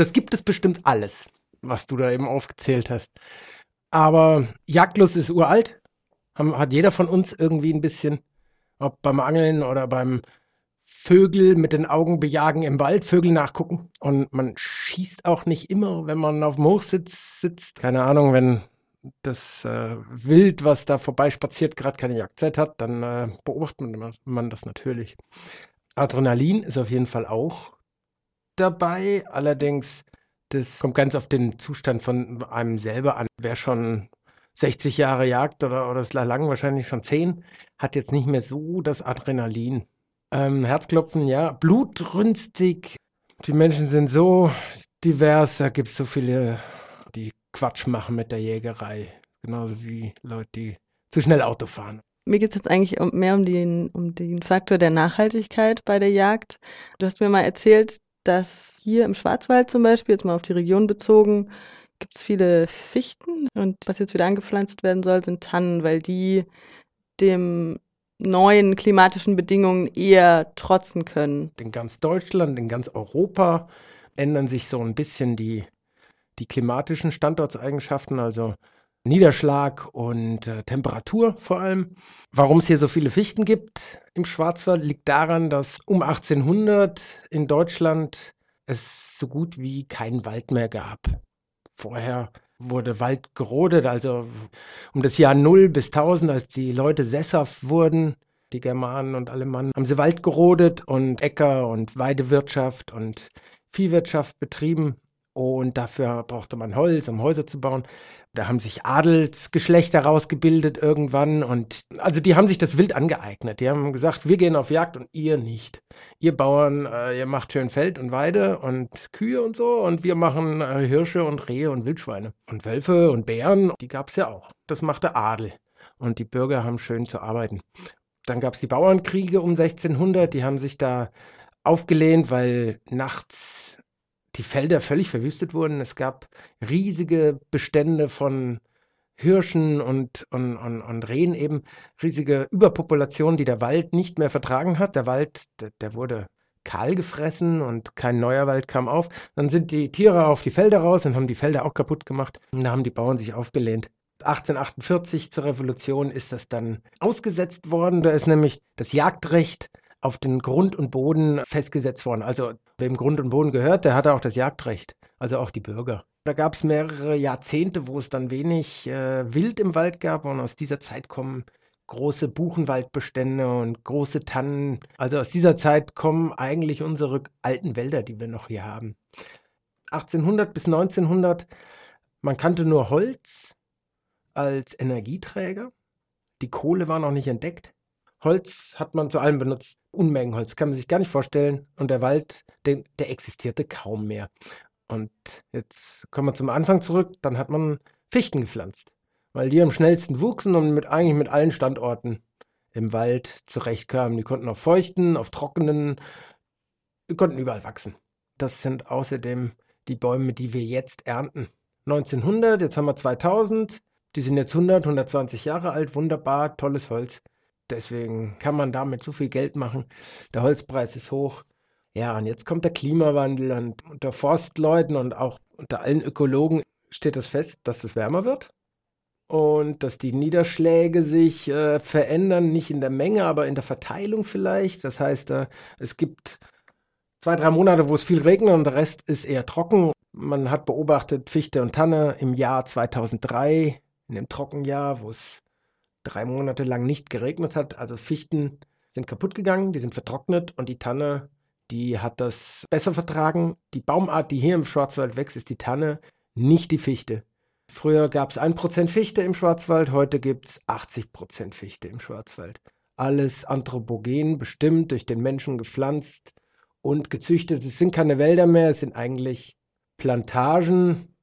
das gibt es bestimmt alles, was du da eben aufgezählt hast. Aber Jagdlust ist uralt. Hat jeder von uns irgendwie ein bisschen, ob beim Angeln oder beim Vögel mit den Augen bejagen im Wald, Vögel nachgucken. Und man schießt auch nicht immer, wenn man auf dem Hochsitz sitzt. Keine Ahnung, wenn das äh, Wild, was da vorbeispaziert, gerade keine Jagdzeit hat, dann äh, beobachtet man, man das natürlich. Adrenalin ist auf jeden Fall auch dabei. Allerdings, das kommt ganz auf den Zustand von einem selber an. Wer schon 60 Jahre jagt oder, oder es lang wahrscheinlich schon 10, hat jetzt nicht mehr so das Adrenalin. Ähm, Herzklopfen, ja. Blutrünstig. Die Menschen sind so divers, da gibt es so viele, die Quatsch machen mit der Jägerei. Genauso wie Leute, die zu schnell Auto fahren. Mir geht es jetzt eigentlich mehr um den, um den Faktor der Nachhaltigkeit bei der Jagd. Du hast mir mal erzählt, dass hier im Schwarzwald zum Beispiel, jetzt mal auf die Region bezogen, gibt es viele Fichten und was jetzt wieder angepflanzt werden soll, sind Tannen, weil die dem neuen klimatischen Bedingungen eher trotzen können. In ganz Deutschland, in ganz Europa ändern sich so ein bisschen die, die klimatischen Standortseigenschaften, also Niederschlag und äh, Temperatur vor allem. Warum es hier so viele Fichten gibt im Schwarzwald, liegt daran, dass um 1800 in Deutschland es so gut wie keinen Wald mehr gab. Vorher wurde Wald gerodet, also um das Jahr 0 bis 1000, als die Leute sesshaft wurden, die Germanen und Alemannen, haben sie Wald gerodet und Äcker und Weidewirtschaft und Viehwirtschaft betrieben. Und dafür brauchte man Holz, um Häuser zu bauen. Da haben sich Adelsgeschlechter rausgebildet irgendwann und also die haben sich das wild angeeignet. Die haben gesagt, wir gehen auf Jagd und ihr nicht. Ihr Bauern, äh, ihr macht schön Feld und Weide und Kühe und so und wir machen äh, Hirsche und Rehe und Wildschweine. Und Wölfe und Bären, die gab es ja auch. Das machte Adel. Und die Bürger haben schön zu arbeiten. Dann gab es die Bauernkriege um 1600, die haben sich da aufgelehnt, weil nachts die Felder völlig verwüstet wurden. Es gab riesige Bestände von Hirschen und, und, und, und Rehen eben, riesige Überpopulationen, die der Wald nicht mehr vertragen hat. Der Wald, der, der wurde kahl gefressen und kein neuer Wald kam auf. Dann sind die Tiere auf die Felder raus und haben die Felder auch kaputt gemacht. Und da haben die Bauern sich aufgelehnt. 1848 zur Revolution ist das dann ausgesetzt worden. Da ist nämlich das Jagdrecht auf den Grund und Boden festgesetzt worden. Also wem Grund und Boden gehört, der hatte auch das Jagdrecht, also auch die Bürger. Da gab es mehrere Jahrzehnte, wo es dann wenig äh, Wild im Wald gab und aus dieser Zeit kommen große Buchenwaldbestände und große Tannen. Also aus dieser Zeit kommen eigentlich unsere alten Wälder, die wir noch hier haben. 1800 bis 1900, man kannte nur Holz als Energieträger. Die Kohle war noch nicht entdeckt. Holz hat man zu allem benutzt. Unmengen Holz, kann man sich gar nicht vorstellen. Und der Wald, der, der existierte kaum mehr. Und jetzt kommen wir zum Anfang zurück. Dann hat man Fichten gepflanzt, weil die am schnellsten wuchsen und mit, eigentlich mit allen Standorten im Wald zurechtkamen. Die konnten auf feuchten, auf trockenen, die konnten überall wachsen. Das sind außerdem die Bäume, die wir jetzt ernten. 1900, jetzt haben wir 2000, die sind jetzt 100, 120 Jahre alt, wunderbar, tolles Holz. Deswegen kann man damit so viel Geld machen. Der Holzpreis ist hoch. Ja, und jetzt kommt der Klimawandel und unter Forstleuten und auch unter allen Ökologen steht es das fest, dass es wärmer wird und dass die Niederschläge sich äh, verändern, nicht in der Menge, aber in der Verteilung vielleicht. Das heißt, äh, es gibt zwei, drei Monate, wo es viel regnet und der Rest ist eher trocken. Man hat beobachtet, Fichte und Tanne im Jahr 2003, in dem Trockenjahr, wo es drei Monate lang nicht geregnet hat. Also Fichten sind kaputt gegangen, die sind vertrocknet und die Tanne, die hat das besser vertragen. Die Baumart, die hier im Schwarzwald wächst, ist die Tanne, nicht die Fichte. Früher gab es 1% Fichte im Schwarzwald, heute gibt es 80% Fichte im Schwarzwald. Alles anthropogen, bestimmt, durch den Menschen gepflanzt und gezüchtet. Es sind keine Wälder mehr, es sind eigentlich Plantagen,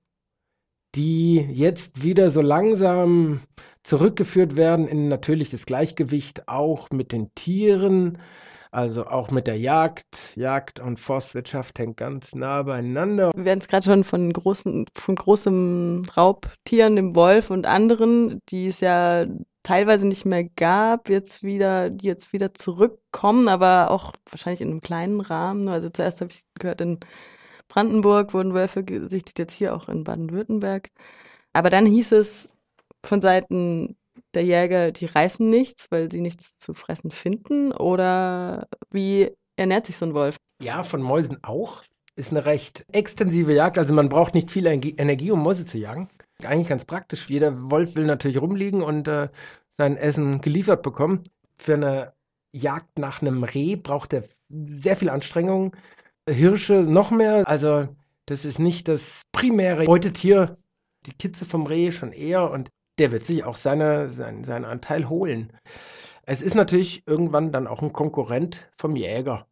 die jetzt wieder so langsam zurückgeführt werden in natürliches Gleichgewicht, auch mit den Tieren, also auch mit der Jagd. Jagd und Forstwirtschaft hängt ganz nah beieinander. Wir werden es gerade schon von großen, von großem Raubtieren, dem Wolf und anderen, die es ja teilweise nicht mehr gab, jetzt wieder, die jetzt wieder zurückkommen, aber auch wahrscheinlich in einem kleinen Rahmen. Also zuerst habe ich gehört in Brandenburg wurden Wölfe gesichtet, jetzt hier auch in Baden-Württemberg. Aber dann hieß es von Seiten der Jäger, die reißen nichts, weil sie nichts zu fressen finden? Oder wie ernährt sich so ein Wolf? Ja, von Mäusen auch. Ist eine recht extensive Jagd. Also man braucht nicht viel Energie, um Mäuse zu jagen. Eigentlich ganz praktisch. Jeder Wolf will natürlich rumliegen und äh, sein Essen geliefert bekommen. Für eine Jagd nach einem Reh braucht er sehr viel Anstrengung. Hirsche noch mehr. Also das ist nicht das primäre Beutetier. Die Kitze vom Reh schon eher und der wird sich auch seine, seinen, seinen Anteil holen. Es ist natürlich irgendwann dann auch ein Konkurrent vom Jäger.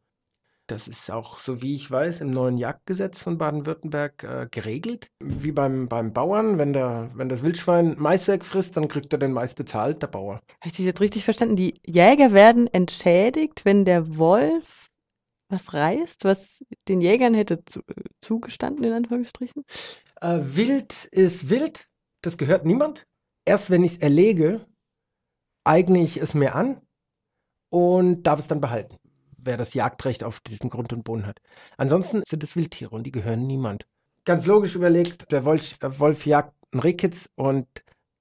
Das ist auch, so wie ich weiß, im neuen Jagdgesetz von Baden-Württemberg äh, geregelt. Wie beim, beim Bauern, wenn, der, wenn das Wildschwein Mais wegfrisst, dann kriegt er den Mais bezahlt, der Bauer. Habe ich das jetzt richtig verstanden? Die Jäger werden entschädigt, wenn der Wolf was reißt, was den Jägern hätte zu, zugestanden, in Anführungsstrichen? Äh, wild ist wild, das gehört niemand. Erst wenn ich es erlege, eigne ich es mir an und darf es dann behalten wer das Jagdrecht auf diesem Grund und Boden hat. Ansonsten sind es Wildtiere und die gehören niemand. Ganz logisch überlegt, der Wolf, der Wolf jagt ein Rehkitz und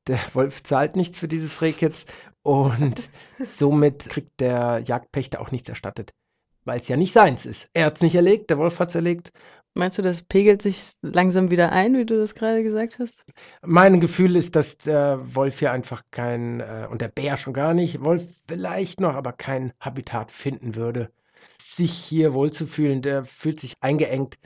der Wolf zahlt nichts für dieses Rehkitz und somit kriegt der Jagdpächter auch nichts erstattet, weil es ja nicht seins ist. Er hat es nicht erlegt, der Wolf hat es erlegt. Meinst du, das pegelt sich langsam wieder ein, wie du das gerade gesagt hast? Mein Gefühl ist, dass der Wolf hier einfach kein, äh, und der Bär schon gar nicht, Wolf vielleicht noch, aber kein Habitat finden würde, sich hier wohlzufühlen. Der fühlt sich eingeengt.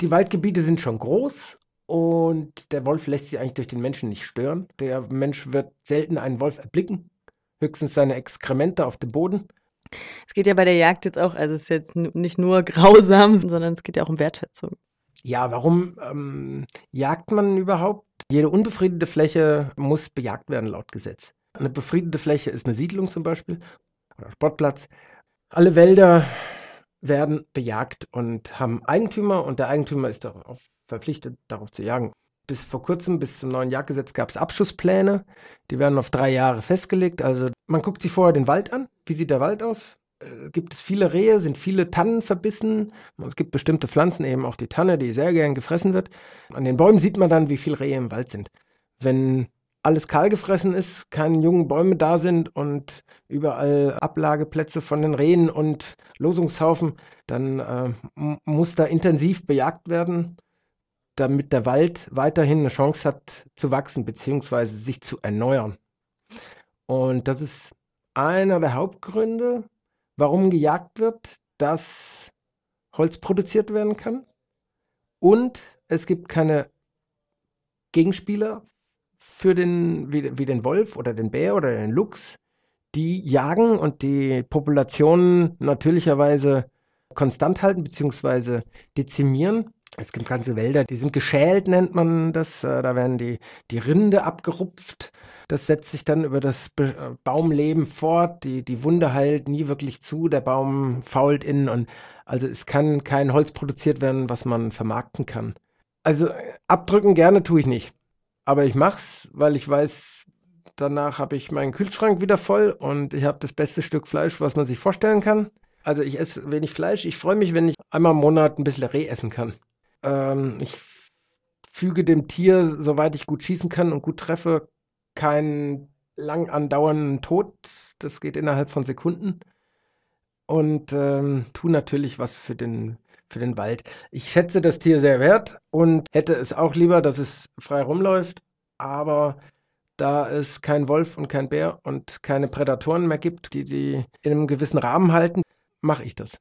Die Waldgebiete sind schon groß und der Wolf lässt sich eigentlich durch den Menschen nicht stören. Der Mensch wird selten einen Wolf erblicken, höchstens seine Exkremente auf dem Boden. Es geht ja bei der Jagd jetzt auch, also es ist jetzt nicht nur grausam, sondern es geht ja auch um Wertschätzung. Ja, warum ähm, jagt man überhaupt? Jede unbefriedete Fläche muss bejagt werden laut Gesetz. Eine befriedete Fläche ist eine Siedlung zum Beispiel oder Sportplatz. Alle Wälder werden bejagt und haben Eigentümer und der Eigentümer ist darauf verpflichtet, darauf zu jagen. Bis vor kurzem, bis zum neuen Jagdgesetz, gab es Abschusspläne. Die werden auf drei Jahre festgelegt. Also man guckt sich vorher den Wald an. Wie sieht der Wald aus? Äh, gibt es viele Rehe? Sind viele Tannen verbissen? Es gibt bestimmte Pflanzen, eben auch die Tanne, die sehr gern gefressen wird. An den Bäumen sieht man dann, wie viele Rehe im Wald sind. Wenn alles kahl gefressen ist, keine jungen Bäume da sind und überall Ablageplätze von den Rehen und Losungshaufen, dann äh, muss da intensiv bejagt werden, damit der Wald weiterhin eine Chance hat zu wachsen bzw. sich zu erneuern. Und das ist einer der Hauptgründe, warum gejagt wird, dass Holz produziert werden kann. Und es gibt keine Gegenspieler für den, wie, wie den Wolf oder den Bär oder den Luchs, die jagen und die Populationen natürlicherweise konstant halten bzw. dezimieren. Es gibt ganze Wälder, die sind geschält, nennt man das. Äh, da werden die, die Rinde abgerupft. Das setzt sich dann über das äh, Baumleben fort. Die, die Wunde heilt nie wirklich zu. Der Baum fault innen. Und also es kann kein Holz produziert werden, was man vermarkten kann. Also abdrücken gerne tue ich nicht. Aber ich mach's, weil ich weiß, danach habe ich meinen Kühlschrank wieder voll und ich habe das beste Stück Fleisch, was man sich vorstellen kann. Also ich esse wenig Fleisch. Ich freue mich, wenn ich einmal im Monat ein bisschen Reh essen kann. Ähm, ich füge dem Tier, soweit ich gut schießen kann und gut treffe, keinen lang andauernden Tod. Das geht innerhalb von Sekunden. Und ähm, tu natürlich was für den für den Wald. Ich schätze das Tier sehr wert und hätte es auch lieber, dass es frei rumläuft. Aber da es kein Wolf und kein Bär und keine Prädatoren mehr gibt, die sie in einem gewissen Rahmen halten, mache ich das.